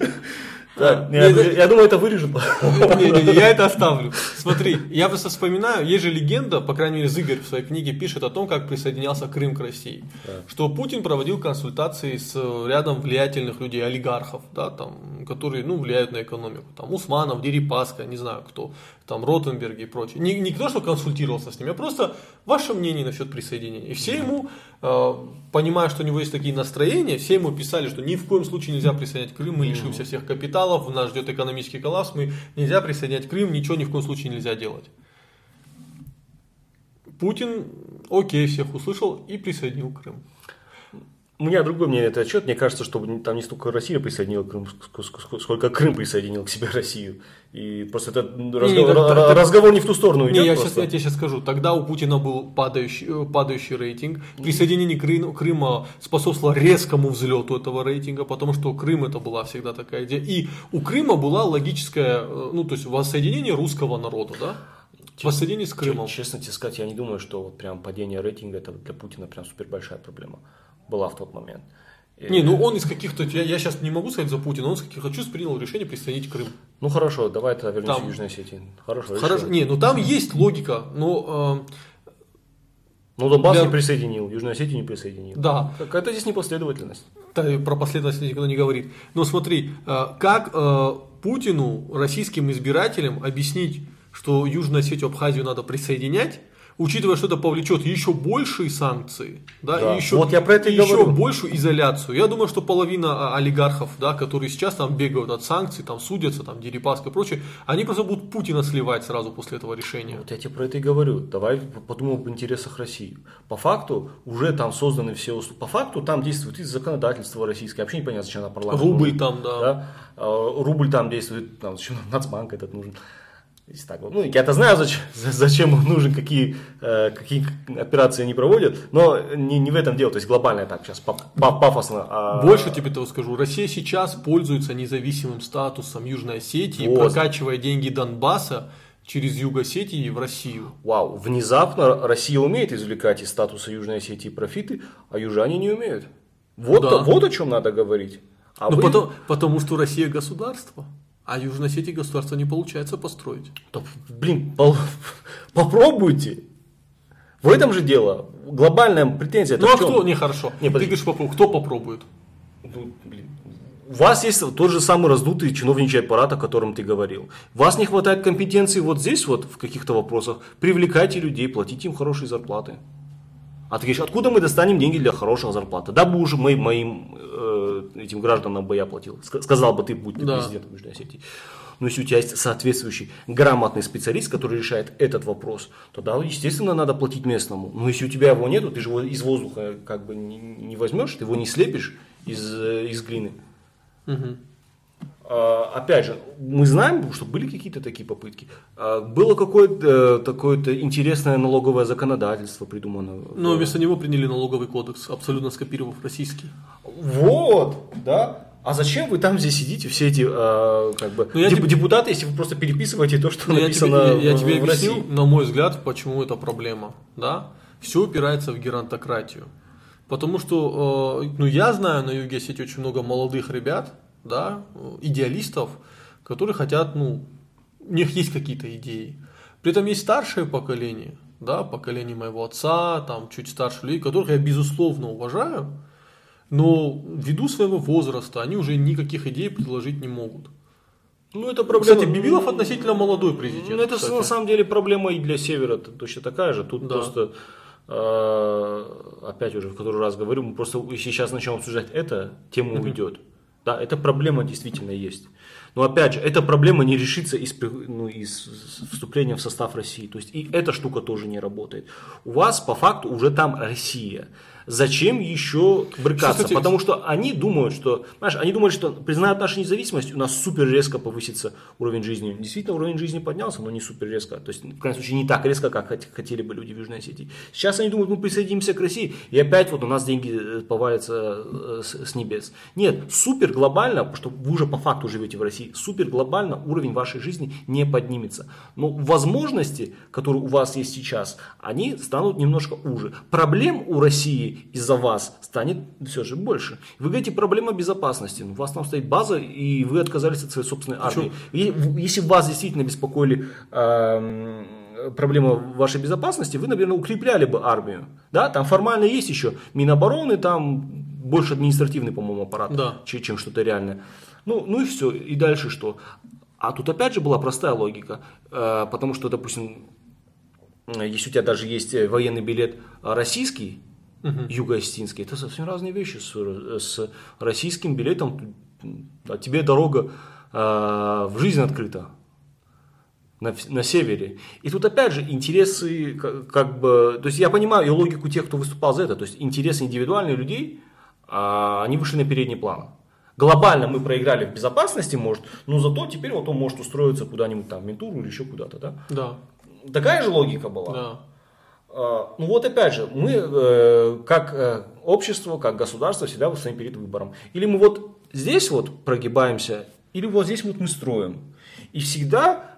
B: Так,
A: А,
B: я,
A: не,
B: я думаю, это вырежут.
A: Не-не-не, я это оставлю. Смотри, я просто вспоминаю, есть же легенда, по крайней мере, Зыгорь в своей книге пишет о том, как присоединялся Крым к России. Что Путин проводил консультации с э, рядом влиятельных людей, олигархов, да, там, которые ну, влияют на экономику. Там Усманов, Дерипаска, не знаю кто, там Ротенберг и прочие. Не, не кто, что консультировался с ними, а просто ваше мнение насчет присоединения. И все ему, понимая, что у него есть такие настроения, все ему писали, что ни в коем случае нельзя присоединять Крым, мы лишимся всех капиталов, нас ждет экономический коллапс, мы нельзя присоединять Крым, ничего ни в коем случае нельзя делать. Путин, окей, всех услышал и присоединил Крым.
B: У меня другое мнение на этот отчет. Мне кажется, что там не столько Россия присоединила Крым, ск- ск- сколько Крым присоединил к себе Россию. И просто этот разговор,
A: так- так-
B: разговор не в ту сторону идет.
A: Не, я,
B: просто.
A: сейчас, я тебе сейчас скажу. Тогда у Путина был падающий, э, падающий рейтинг. Присоединение Кры- Крыма способствовало резкому взлету этого рейтинга, потому что Крым это была всегда такая идея. И у Крыма была логическая, э, ну то есть воссоединение русского народа, да? Воссоединение с Крымом.
B: Честно тебе сказать, я не думаю, что вот прям падение рейтинга это для Путина прям супер большая проблема была в тот момент. И-
A: Не, ну он из каких-то, я, я сейчас не могу сказать за Путина, он из каких-то чувств принял решение присоединить Крым.
B: Ну хорошо, давай тогда вернемся
A: Там-
B: к Южной Осетии. Хорошо,
A: Хорошо, не, ну там есть логика, но
B: Ну Донбасс
A: Для-
B: не присоединил, Южную Осетию не присоединил.
A: э, да,
B: Какая-то здесь непоследовательность.
A: Да, про последовательность никто не говорит. Но смотри, э, как э, Путину, российским избирателям объяснить, что Южную Осетию, Абхазию надо присоединять, учитывая, что это повлечет еще большие санкции, да,
B: Да.
A: и еще,
B: Вот я про это и
A: еще
B: говорю.
A: большую изоляцию. Я думаю, что половина а, олигархов, да, которые сейчас там бегают от санкций, там судятся, там Дерипаска и прочее, они просто будут Путина сливать сразу после этого решения.
B: Вот я тебе про это и говорю. Давай подумаем об интересах России. По факту уже там созданы все условия. По факту там действует и законодательство российское. Вообще непонятно, зачем на парламент.
A: Рубль
B: нужен.
A: там, да.
B: А, Рубль там действует. Там, зачем Нацбанк этот нужен. Если так, ну, я-то знаю, зачем, зачем он нужен, какие, э, какие операции они проводят, но не, не в этом дело, то есть глобально так сейчас па- па- пафосно. а-
A: Больше тебе того скажу. Россия сейчас пользуется независимым статусом Южной Осетии,
B: Вот.
A: прокачивая деньги Донбасса через Юг Осетии в Россию.
B: Вау, внезапно Россия умеет извлекать из статуса Южной Осетии профиты, а южане не умеют. Вот,
A: Да.
B: вот о чем надо говорить. А
A: Ну,
B: вы-
A: потом, потому что Россия государство, а Южной Осетии государство не получается построить.
B: Да, блин, пол- попробуйте. В этом же дело. Глобальная претензия.
A: ну а кто? Не, хорошо.
B: Не,
A: Ты говоришь, попробуй. Кто попробует?
B: Ну, блин. У вас есть тот же самый раздутый чиновничий аппарат, о котором ты говорил. Вас не хватает компетенции вот здесь вот в каких-то вопросах. Привлекайте людей, платите им хорошие зарплаты. А ты говоришь, откуда мы достанем деньги для хороших зарплаты? Да бы уже мы, моим э, этим гражданам бы я платил. Ска- Сказал бы ты, будь ты
A: Да.
B: президентом Южной Осетии. Но если у тебя есть соответствующий грамотный специалист, который решает этот вопрос, то да, естественно, надо платить местному. Но если у тебя его нету, ты же его из воздуха как бы не, не возьмешь, ты его не слепишь из, э, из глины.
A: Мгм.
B: А, Опять же, мы знаем, что были какие-то такие попытки. А, Было какое-то э, такое-то интересное налоговое законодательство придумано.
A: Но вместо него приняли налоговый кодекс, абсолютно скопировав российский.
B: Вот, да. А зачем вы там здесь сидите, все эти э, как бы
A: Ну, я
B: деп-
A: тебе-
B: депутаты, если вы просто переписываете то, что
A: Ну, я
B: написано
A: тебе, я- я
B: в-
A: тебе
B: в
A: объяснил,
B: России?
A: на мой взгляд, почему это проблема. Да? Все упирается в геронтократию. Потому что, э, ну, я знаю на юге Осетии очень много молодых ребят, да, идеалистов, которые хотят, ну, у них есть какие-то идеи. При этом есть старшее поколение, да, поколение моего отца, там, чуть старше людей, которых я, безусловно, уважаю, но ввиду своего возраста они уже никаких идей предложить не могут.
B: Ну, это проблема.
A: Кстати, Бибилов относительно молодой президент.
B: Ну, это
A: кстати.
B: на самом деле проблема и для Севера точно такая же. Тут
A: Да.
B: просто, э, опять уже в который раз говорю, мы просто если сейчас начнем обсуждать это, тема уйдет. Да, эта проблема действительно есть. Но опять же, эта проблема не решится из, ну, из вступления в состав России. То есть и эта штука тоже не работает. У вас по факту уже там Россия. Зачем еще брыкаться?
A: Кстати,
B: Потому что они думают, что, знаешь, они думают, что признают нашу независимость, у нас супер резко повысится уровень жизни. Действительно, уровень жизни поднялся, но не супер резко. То есть, в крайнем случае, не так резко, как хот- хотели бы люди в Южной Осетии. Сейчас они думают, мы присоединимся к России, и опять вот у нас деньги э, повалятся э, с, с небес. Нет, супер глобально, потому что вы уже по факту живете в России, супер глобально уровень вашей жизни не поднимется. Но возможности, которые у вас есть сейчас, они станут немножко уже. Проблем у России из-за вас станет все же больше. Вы говорите, проблема безопасности. Ну, У вас там стоит база, и вы отказались от своей собственной армии. И в- Если вас действительно беспокоили эм, проблема вашей безопасности, вы, наверное, укрепляли бы армию. Да, там формально есть еще Минобороны, там больше административный, по-моему, аппарат,
A: Да.
B: че- чем что-то реальное. Ну, ну и все. И дальше что? А тут опять же была простая логика. Э, потому что, допустим, э, если у тебя даже есть э, военный билет э, российский, юго-осетинский, это совсем разные вещи. С, с российским билетом а тебе дорога э, в жизнь открыта на, на севере. И тут опять же интересы, как, как бы, то есть я понимаю и логику тех, кто выступал за это, то есть интересы индивидуальных людей, а, они вышли на передний план. Глобально мы проиграли в безопасности, может, но зато теперь вот он может устроиться куда-нибудь там в Ментуру или еще куда-то, да?
A: Да,
B: Такая же логика была.
A: да.
B: А, Ну вот опять же, мы э, как э, общество, как государство всегда стоим перед выбором. Или мы вот здесь вот прогибаемся, или вот здесь вот мы строим. И всегда,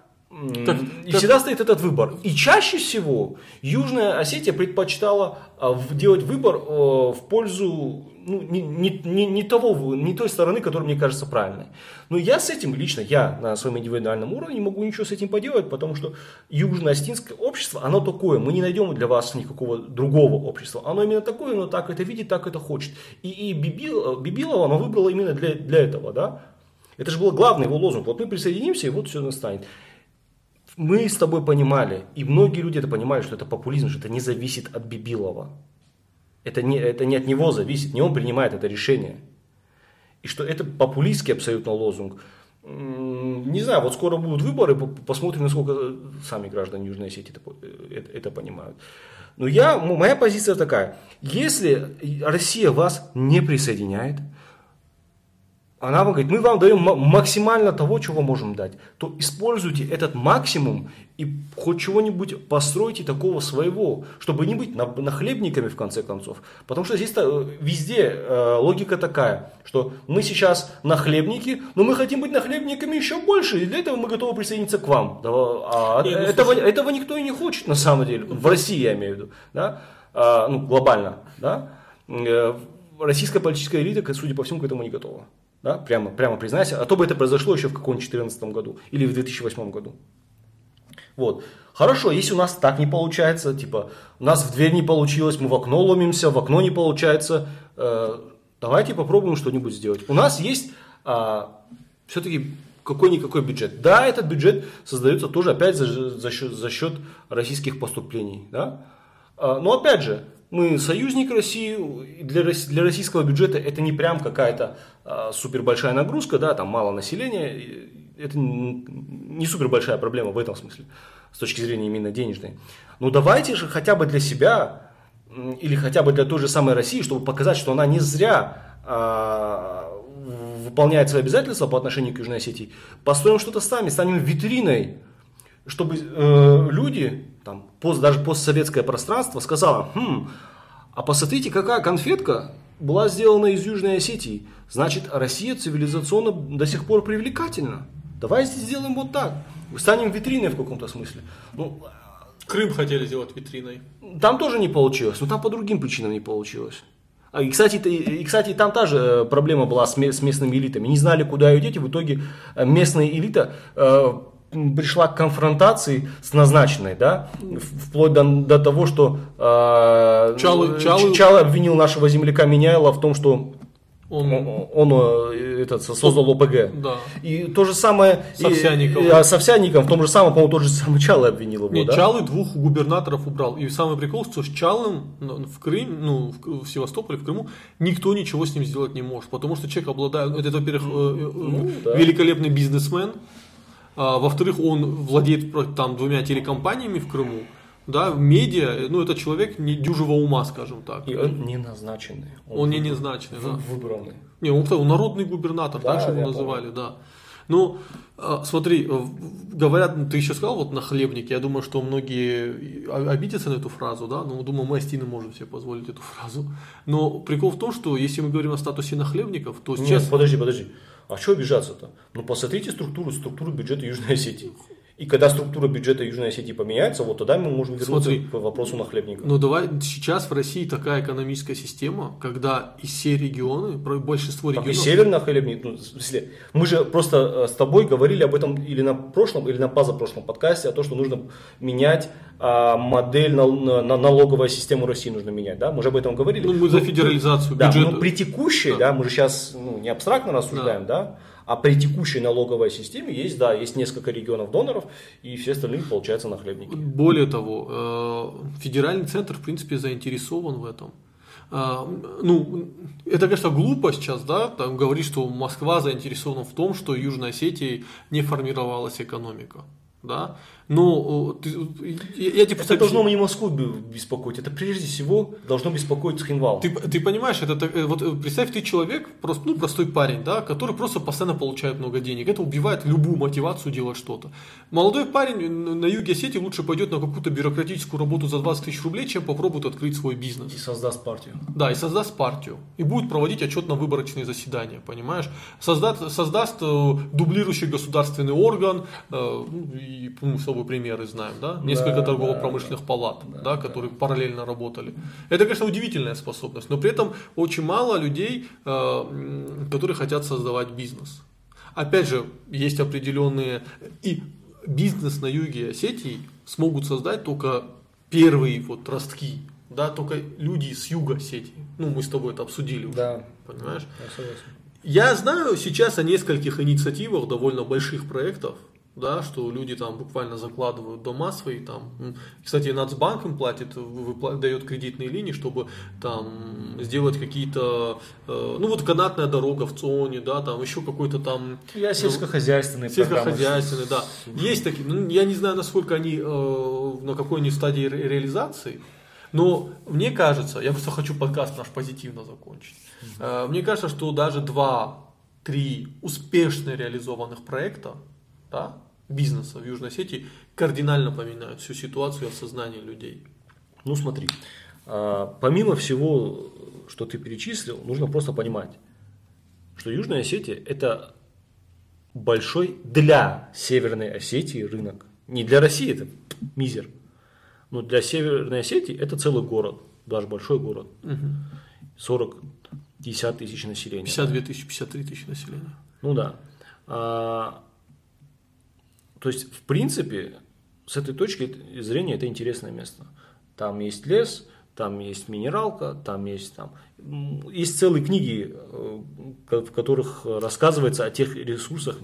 A: Так,
B: и
A: так-
B: всегда стоит этот выбор. И чаще всего Южная Осетия предпочитала а, делать выбор э, в пользу ну, не, не, не, не того, не той стороны, которая мне кажется правильной. Но я с этим лично, я на своем индивидуальном уровне не могу ничего с этим поделать, потому что южно-осетинское общество, оно такое, мы не найдем для вас никакого другого общества. Оно именно такое, оно так это видит, так это хочет. И, и Бибил- Бибилова оно выбрало именно для, для этого, да. Это же был главный его лозунг. Вот мы присоединимся, и вот все настанет. Мы с тобой понимали, и многие люди это понимали, что это популизм, что это не зависит от Бибилова. Это не, это не от него зависит, не он принимает это решение. И что это популистский абсолютно лозунг. Не знаю, вот скоро будут выборы, по- посмотрим, насколько э, сами граждане Южной Осетии это, э, это, понимают. Но я, моя позиция такая. Если Россия вас не присоединяет, она вам говорит, мы вам даем ма- максимально того, чего можем дать, то используйте этот максимум и хоть чего-нибудь постройте такого своего, чтобы не быть на- нахлебниками в конце концов. Потому что здесь э, везде э, логика такая, что мы сейчас нахлебники, но мы хотим быть нахлебниками еще больше, и для этого мы готовы присоединиться к вам. А
A: Не, ну,
B: этого,
A: слушай.
B: этого никто и не хочет на самом деле, в России я имею в виду, да? А, ну, глобально, да? Э, Российская политическая элита, судя по всему, к этому не готова. Да? Прямо, прямо признайся. А то бы это произошло еще в каком-нибудь 2014 году или в 2008 году. Вот. Хорошо, если у нас так не получается, типа, у нас в дверь не получилось, мы в окно ломимся, в окно не получается, э, давайте попробуем что-нибудь сделать. У нас есть все-таки какой-никакой бюджет. Да, этот бюджет создается тоже опять за, за, счет, за счет российских поступлений. Да? А, но опять же, мы союзник России, для, для российского бюджета это не прям какая-то а, супер большая нагрузка, да, там мало населения, это не супер большая проблема в этом смысле, с точки зрения именно денежной. Но давайте же хотя бы для себя, или хотя бы для той же самой России, чтобы показать, что она не зря а, выполняет свои обязательства по отношению к Южной Осетии, построим что-то сами, станем витриной чтобы э, люди, там, пост, даже постсоветское пространство сказало, хм, а посмотрите, какая конфетка была сделана из Южной Осетии. Значит, Россия цивилизационно до сих пор привлекательна. Давайте сделаем вот так. Станем витриной в каком-то смысле. Ну,
A: Крым хотели сделать витриной.
B: там тоже не получилось, но там по другим причинам не получилось. А, И, кстати, и, кстати, там та же э, проблема была с, ме- с местными элитами. Не знали, куда ее деть, и в итоге э, местная элита э, пришла к конфронтации с назначенной, да, В- вплоть до, до того, что э,
A: Чалы-
B: э,
A: Чалы-
B: Чалы обвинил нашего земляка Меняйла в том, что Он, он, он э, этот, создал ОПГ.
A: Да.
B: И то же самое
A: с Овсянниковым.
B: И, и, а с в том же самом, по-моему, тот же самый Чалы обвинил его.
A: Нет,
B: да?
A: Чалы двух губернаторов убрал. И самый прикол, что с Чалым в Крым, ну, в Севастополе, в Крыму, никто ничего с ним сделать не может. Потому что человек обладает, это, во-первых, э, ну, да. великолепный бизнесмен, а, во-вторых, он владеет там двумя телекомпаниями в Крыму, да, медиа, ну, это человек не дюжего ума, скажем так.
B: И он не назначенный.
A: Он, он не назначенный, да.
B: Выбранный.
A: Не, он, он народный губернатор, да, так же его называли, помню. да. Ну, а, смотри, говорят, ну, ты еще сказал вот на хлебнике, я думаю, что многие обидятся на эту фразу, да, но думаю, мы Астины можем себе позволить эту фразу. Но прикол в том, что если мы говорим о статусе нахлебников, то сейчас...
B: Нет, подожди, подожди. А что обижаться-то? Ну, посмотрите структуру, структуру бюджета Южной Осетии. И когда структура бюджета Южной Осетии поменяется, вот тогда мы можем вернуться Смотри, к вопросу нахлебника.
A: Ну давай, сейчас в России такая экономическая система, когда и все регионы, большинство регионов...
B: Так и северный хлебник, ну, в смысле, мы же просто э, с тобой говорили об этом или на прошлом, или на позапрошлом подкасте, о том, что нужно менять а, модель на, на налоговую систему России нужно менять, да, мы же об этом говорили.
A: Ну, мы за ну, федерализацию
B: да, бюджета. Да, но при текущей, да. да, мы же сейчас ну, не абстрактно рассуждаем, да, да а при текущей налоговой системе есть, да, есть несколько регионов доноров, и все остальные, получается, нахлебники.
A: Более того, э, федеральный центр, в принципе, заинтересован в этом. Э, ну, это, конечно, глупо сейчас, да, там говорить, что Москва заинтересована в том, что Южной Осетии не формировалась экономика, да, но ты,
B: я тебе это должно не Москву беспокоить, это прежде всего должно беспокоить Цхинвал.
A: Ты, ты понимаешь, это э, вот э, представь, ты человек, просто, ну, простой парень, да, который просто постоянно получает много денег. Это убивает любую мотивацию делать что-то. Молодой парень на юге Осетии лучше пойдет на какую-то бюрократическую работу за 20 тысяч рублей, чем попробует открыть свой бизнес.
B: И создаст партию.
A: Да, и создаст партию. И будет проводить отчетно-выборочные заседания, понимаешь? Создаст, создаст э, дублирующий государственный орган, ну, и, ну, собой примеры знаем, да? Несколько да, торгово-промышленных да, палат, да, да, которые да. параллельно работали. Это, конечно, удивительная способность, но при этом очень мало людей, э, которые хотят создавать бизнес. Опять же, есть определенные... И бизнес на юге Осетии смогут создать только первые вот ростки, да, только люди с юга Осетии. Ну, мы с тобой это обсудили уже,
B: да.
A: понимаешь?
B: Я согласен.
A: Я знаю сейчас о нескольких инициативах довольно больших проектов, да, что люди там буквально закладывают дома свои там. Кстати, Нацбанк им платит, дает кредитные линии, чтобы там сделать какие-то, э, ну вот канатная дорога в зоне, да, там еще какой-то там...
B: Я сельскохозяйственный.
A: Сельскохозяйственный, да. Есть такие, ну, я не знаю, насколько они, э, на какой они стадии реализации, но мне кажется, я просто хочу подкаст наш позитивно закончить. Э, мне кажется, что даже два-три успешно реализованных проекта, да, бизнеса в Южной Осетии кардинально поменяют всю ситуацию и осознание людей.
B: Ну смотри, а, помимо всего, что ты перечислил, нужно просто понимать, что Южная Осетия это большой для Северной Осетии рынок. Не для России, это мизер. Но для Северной Осетии это целый город, даже большой город. Угу. 40 50 тысяч населения.
A: 52 тысячи, 53 тысячи населения.
B: Ну да. А, то есть, в принципе, с этой точки зрения это интересное место. Там есть лес, там есть минералка, там есть там есть целые книги, э, в которых рассказывается о тех ресурсах,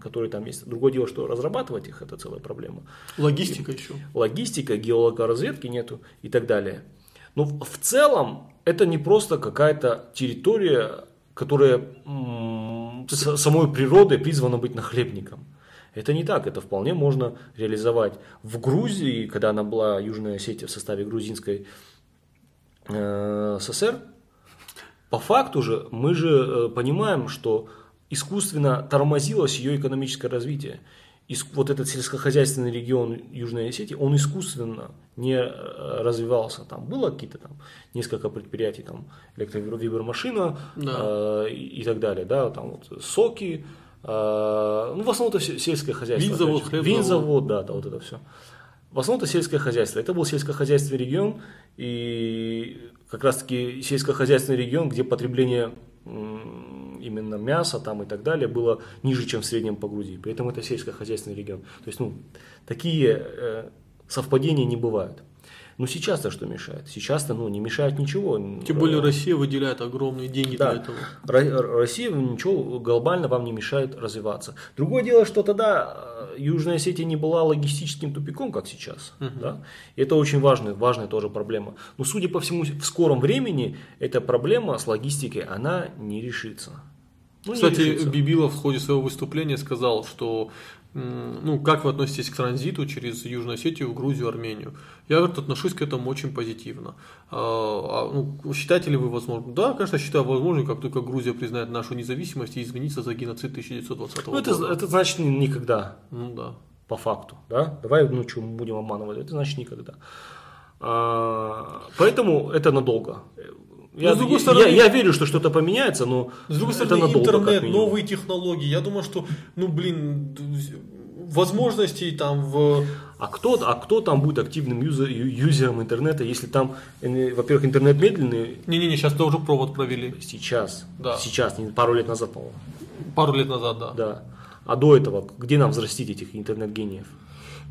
B: которые там есть. Другое дело, что разрабатывать их это целая проблема.
A: Логистика и, еще.
B: Логистика, геологоразведки нету и так далее. Но в целом это не просто какая-то территория, которая самой природой призвана быть нахлебником. Это не так, это вполне можно реализовать. В Грузии, когда она была Южная Осетия в составе грузинской э, ССР, по факту же мы же э, понимаем, что искусственно тормозилось ее экономическое развитие. И вот этот сельскохозяйственный регион Южной Осетии, он искусственно не э, развивался. Там было какие-то там несколько предприятий, там электровибромашина да. э, и, так далее, да, там вот соки, ну, в основном это сельское хозяйство.
A: Винзавод, хлебзавод.
B: Винзавод, да, да, вот это все. В основном это сельское хозяйство. Это был сельскохозяйственный регион, и как раз-таки сельскохозяйственный регион, где потребление именно мяса там и так далее было ниже, чем в среднем по Грузии. Поэтому это сельскохозяйственный регион. То есть, ну, такие э, совпадения не бывают. Ну сейчас-то что мешает? Сейчас-то ну, не мешает ничего.
A: Тем более Россия выделяет огромные деньги
B: да.
A: для этого.
B: Россия ничего глобально вам не мешает развиваться. Другое дело, что тогда э, Южная Осетия не была логистическим тупиком, как сейчас. Угу. Да? И это очень важная, важная тоже проблема. Но судя по всему, в скором времени эта проблема с логистикой, она не решится.
A: Ну, Кстати. Бибилов в ходе своего выступления сказал, что ну, как вы относитесь к транзиту через Южную Осетию в Грузию, Армению? Я говорит, отношусь к этому очень позитивно. А, а, ну, считаете ли вы возможным? Да, конечно, считаю возможным, как только Грузия признает нашу независимость и извинится за геноцид 1920 ну,
B: года. Это, это значит никогда.
A: Ну да.
B: По факту, да? Давай, ну что, будем обманывать, это значит никогда. А, поэтому это надолго. Я, с другой стороны, я, я верю, что что-то поменяется, но
A: с другой стороны, надолго, интернет, новые технологии. Я думаю, что, ну блин, возможностей там в...
B: А кто, а кто там будет активным юзер, юзером интернета, если там, э, во-первых, интернет медленный?
A: Не-не-не, сейчас тоже провод провели.
B: Сейчас, да. сейчас, не пару лет назад, по-моему.
A: Пару лет назад, да.
B: Да. А до этого, где нам взрастить этих интернет-гениев?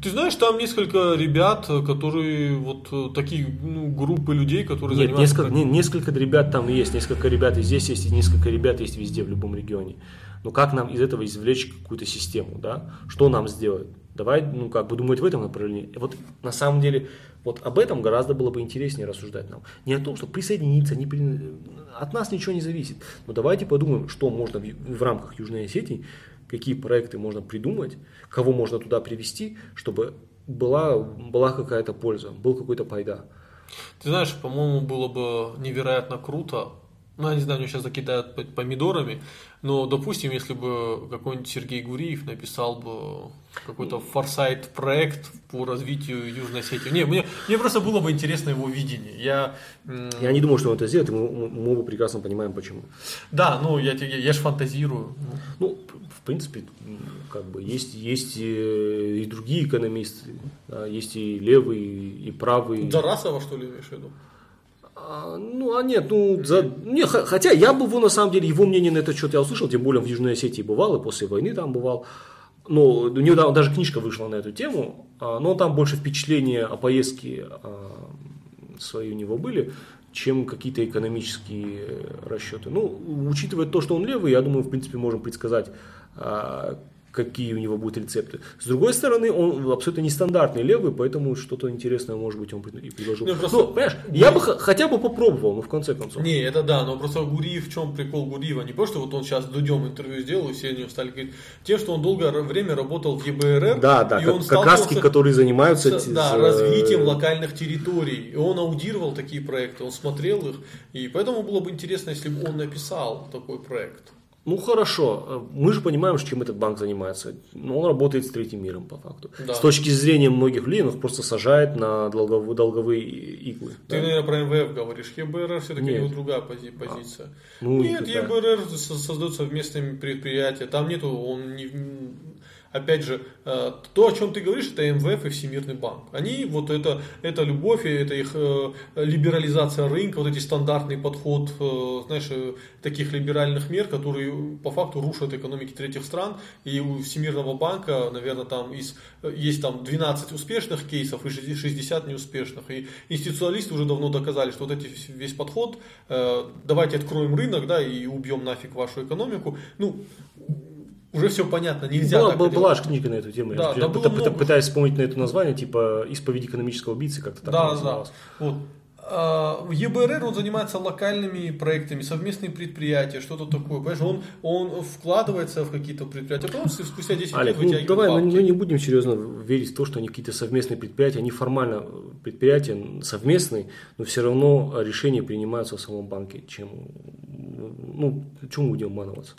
A: Ты знаешь, там несколько ребят, которые вот э, такие ну, группы людей, которые
B: Нет,
A: занимаются...
B: Несколько, не, несколько ребят там есть, несколько ребят и здесь есть, и несколько ребят есть везде, в любом регионе. Но как нам из этого извлечь какую-то систему, да? Что нам сделать? Давай, ну, как бы думать в этом направлении. Вот на самом деле, вот об этом гораздо было бы интереснее рассуждать нам. Не о том, что присоединиться, не при... от нас ничего не зависит. Но давайте подумаем, что можно в, в рамках Южной Осетии какие проекты можно придумать, кого можно туда привести, чтобы была, была какая-то польза, был какой-то пайда.
A: Ты знаешь, по-моему, было бы невероятно круто, ну, я не знаю, они сейчас закидают помидорами, но, допустим, если бы какой-нибудь Сергей Гуриев написал бы какой-то форсайт проект по развитию Южной Осетии. Не, мне, мне просто было бы интересно его видение. Я,
B: я не думаю, что он это сделает, мы, мы оба прекрасно понимаем, почему.
A: Да, ну я, я, я же фантазирую.
B: Ну, в принципе, как бы есть, есть и другие экономисты, да, есть и левые, и правые.
A: Зарасова, что ли, имеешь в виду?
B: А, ну, а нет, ну, за, не, хотя я бы его, на самом деле, его мнение на этот счет я услышал, тем более в Южной Осетии бывал, и после войны там бывал. Но у него даже книжка вышла на эту тему, а, но там больше впечатления о поездке а, свои у него были, чем какие-то экономические расчеты. Ну, учитывая то, что он левый, я думаю, в принципе, можем предсказать, какие у него будут рецепты. С другой стороны, он абсолютно нестандартный левый, поэтому что-то интересное, может быть, он и предложил. Ну, просто... ну понимаешь, Гури... я бы хотя бы попробовал, ну, в конце концов.
A: Не, это да, но просто Гуриев, в чем прикол Гуриева? Не просто вот он сейчас Дудем интервью сделал, и все на него стали говорить, тем, что он долгое время работал в ЕБРР,
B: да, да,
A: и
B: как, он как раз которые занимаются
A: с, да, развитием локальных территорий. И он аудировал такие проекты, он смотрел их, и поэтому было бы интересно, если бы он написал такой проект.
B: Ну хорошо, мы же понимаем, чем этот банк занимается. Но он работает с третьим миром по факту. Да. С точки зрения многих людей, он их просто сажает на долговые, долговые иглы.
A: Ты, да? наверное, про МВФ говоришь. ЕБРР все-таки у него другая пози- позиция. А, ну, Нет, да. ЕБРР создает совместные предприятия. Там нету, он не, опять же, э, то, о чем ты говоришь, это МВФ и Всемирный банк. Они, вот это, это любовь, это их э, либерализация рынка, вот эти стандартный подход, э, знаешь, таких либеральных мер, которые по факту рушат экономики третьих стран. И у Всемирного банка, наверное, там из, есть там 12 успешных кейсов и 60 неуспешных. И институциалисты уже давно доказали, что вот эти, весь подход, давайте откроем рынок, да, и убьем нафиг вашу экономику. Ну, уже все понятно, нельзя
B: была, так была, была же книга на эту тему, да, я да, пыта, пыта, пытаюсь вспомнить на это название, типа «Исповедь экономического убийцы», как-то так
A: да. Да, вот. А, в ЕБРР он занимается локальными проектами, совместные предприятия, что-то такое. Понимаешь, он, он вкладывается в какие-то предприятия, а потом спустя 10
B: Олег, лет ну, давай, мы, мы не будем серьезно верить в то, что они какие-то совместные предприятия, они формально предприятия совместные, но все равно решения принимаются в самом банке, чем, ну, чем мы будем обманываться.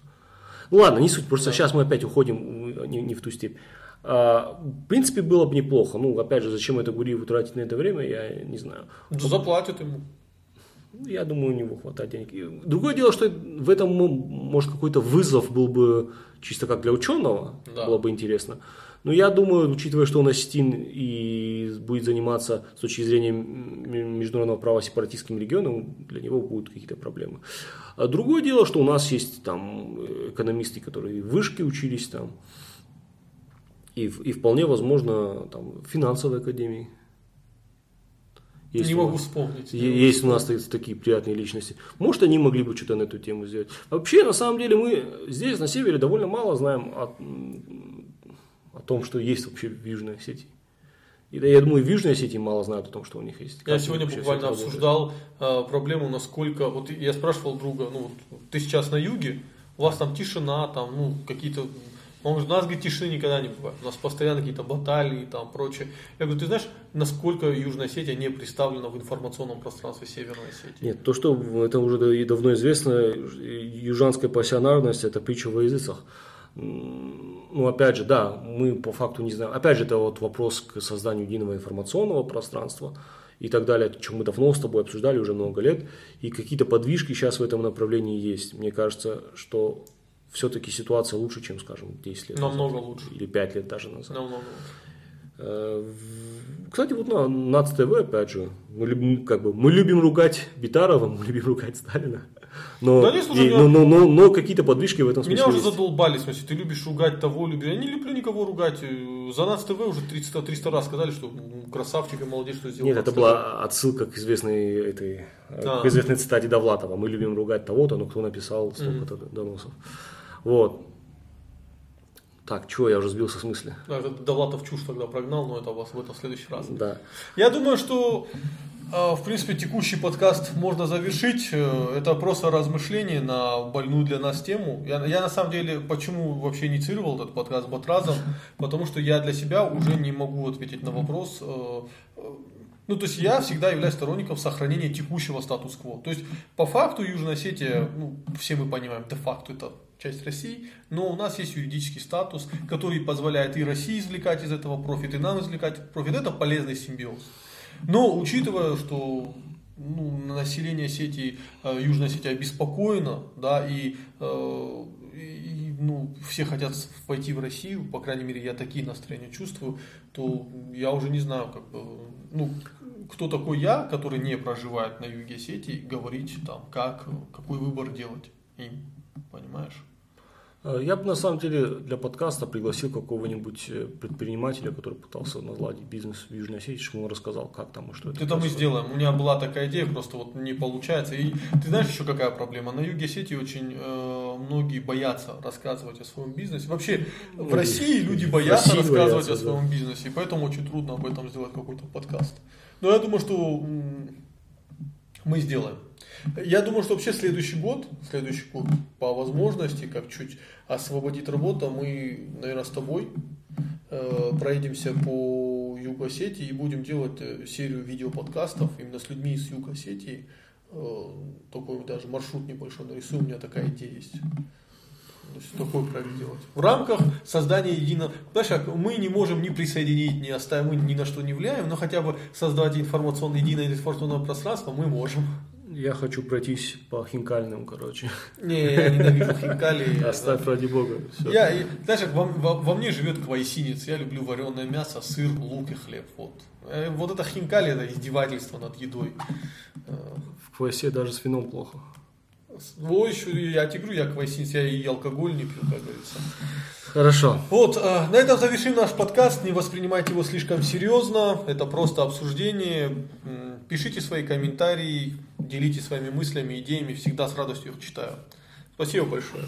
B: Ну ладно, не суть, просто да. сейчас мы опять уходим не, не в ту степь. А, в принципе, было бы неплохо. Ну, опять же, зачем это Гуриеву тратить на это время, я не знаю.
A: Да заплатят ему.
B: Я думаю, у него хватает денег. Другое дело, что в этом, может, какой-то вызов был бы чисто как для ученого, да. было бы интересно. Но я думаю, учитывая, что он осетин и будет заниматься с точки зрения международного права сепаратистским регионом, для него будут какие-то проблемы. А другое дело, что у нас есть там экономисты, которые в вышке учились там, и, и вполне возможно там, финансовой академии. Есть
A: не
B: у
A: могу
B: нас-
A: вспомнить.
B: Есть у нас та- такие приятные личности. Может, они могли бы что-то на эту тему сделать. Вообще, на самом деле, мы здесь, на севере, довольно мало знаем о, о том, что есть вообще в Южной Осетии. И да, я думаю, в Южной Осетии мало знают о том, что у них есть.
A: Я сегодня буквально обсуждал э, проблему, насколько... Вот я спрашивал друга, ну, ты сейчас на юге, у вас там тишина, там, ну, какие-то... Он говорит, у нас, говорит, тишины никогда не бывает. У нас постоянно какие-то баталии, там, прочее. Я говорю, ты знаешь, насколько Южная Осетия не представлена в информационном пространстве Северной Осетии?
B: Нет, то, что это уже и давно известно, южанская пассионарность – это притча во языцах. Ну, опять же, да, мы по факту не знаем. Опять же, это вот вопрос к созданию единого информационного пространства и так далее, о чем мы давно с тобой обсуждали уже много лет. И какие-то подвижки сейчас в этом направлении есть. Мне кажется, что все-таки ситуация лучше, чем, скажем, 10 лет
A: Намного
B: назад.
A: лучше.
B: Или 5 лет даже назад.
A: Намного лучше.
B: Э, Кстати, вот на НАЦ ТВ, опять же, мы любим, как бы, мы любим ругать Битарова, мы любим ругать Сталина. Но,
A: Да нет,
B: и- но, но, но, но какие-то подвижки в этом смысле
A: Меня уже
B: есть.
A: задолбали, в смысле, ты любишь ругать того, любишь. Я не люблю никого ругать. Э, За нас ТВ уже 300, 300 раз сказали, что красавчик и молодец, что сделал.
B: Нет, это была отсылка к известной, этой, э,
A: Да.
B: к известной цитате Довлатова. Мы любим ругать того-то, но кто написал столько-то доносов. Вот. Так, чего, я уже сбился с мысли.
A: Да, это Довлатов чушь тогда прогнал, но это у вас в этом следующий раз.
B: Да.
A: Я думаю, что э, в принципе текущий подкаст можно завершить. Э, Это просто размышление на больную для нас тему. Я, я на самом деле почему вообще инициировал этот подкаст Батразом? Потому что я для себя уже не могу ответить на вопрос. э, э, ну, то есть я всегда являюсь сторонником сохранения текущего статус-кво. То есть, по факту Южная Осетия, ну, все мы понимаем, де-факто это часть России, но у нас есть юридический статус, который позволяет и России извлекать из этого профит, и нам извлекать профит. Это полезный симбиоз. Но учитывая, что ну, население Осетии, э, Южной Осетии обеспокоено, да, и, э, и, ну, все хотят пойти в Россию, по крайней мере, я такие настроения чувствую, то я уже не знаю, как бы, ну, кто такой я, который не проживает на юге Осетии, говорить там, как, какой выбор делать им, понимаешь?
B: Э, Я бы на самом деле для подкаста пригласил какого-нибудь э, предпринимателя, который пытался наладить бизнес в Южной Осетии, чтобы он рассказал, как там и что это.
A: Это мы сделаем. У меня была такая идея, просто вот не получается. И ты знаешь еще какая проблема? На юге Осетии очень э, многие боятся рассказывать о своем бизнесе. Вообще в
B: Ну,
A: России люди боятся
B: России
A: рассказывать
B: боятся,
A: о своем бизнесе, и поэтому очень трудно об этом сделать какой-то подкаст. Но я думаю, что мы сделаем. Я думаю, что вообще следующий год, следующий год по возможности, как чуть освободит работа, мы, наверное, с тобой э, проедемся по Югу Осетии и будем делать э, серию видеоподкастов именно с людьми из Юга Осетии. Э, такой даже маршрут небольшой нарисую, у меня такая идея есть. То есть такой проект делать. В рамках создания единого... Знаешь, как мы не можем ни присоединить, ни оставить, мы ни на что не влияем, но хотя бы создать информационное, единое информационное пространство мы можем.
B: Я хочу пройтись по хинкальным, короче.
A: Не, я ненавижу хинкали.
B: Оставь ради бога.
A: Я, знаешь, во, во- во мне живет квайсинец. Я люблю вареное мясо, сыр, лук и хлеб. Вот, Э, вот это хинкали, это издевательство над едой. Э,
B: В квасе даже с вином плохо.
A: Еще, я говорю, я квайсинец, я и алкоголь не пью, как говорится.
B: Хорошо.
A: Вот, э, на этом завершим наш подкаст. Не воспринимайте его слишком серьезно. Это просто обсуждение. Пишите свои комментарии, делитесь своими мыслями, идеями. Всегда с радостью их читаю. Спасибо большое.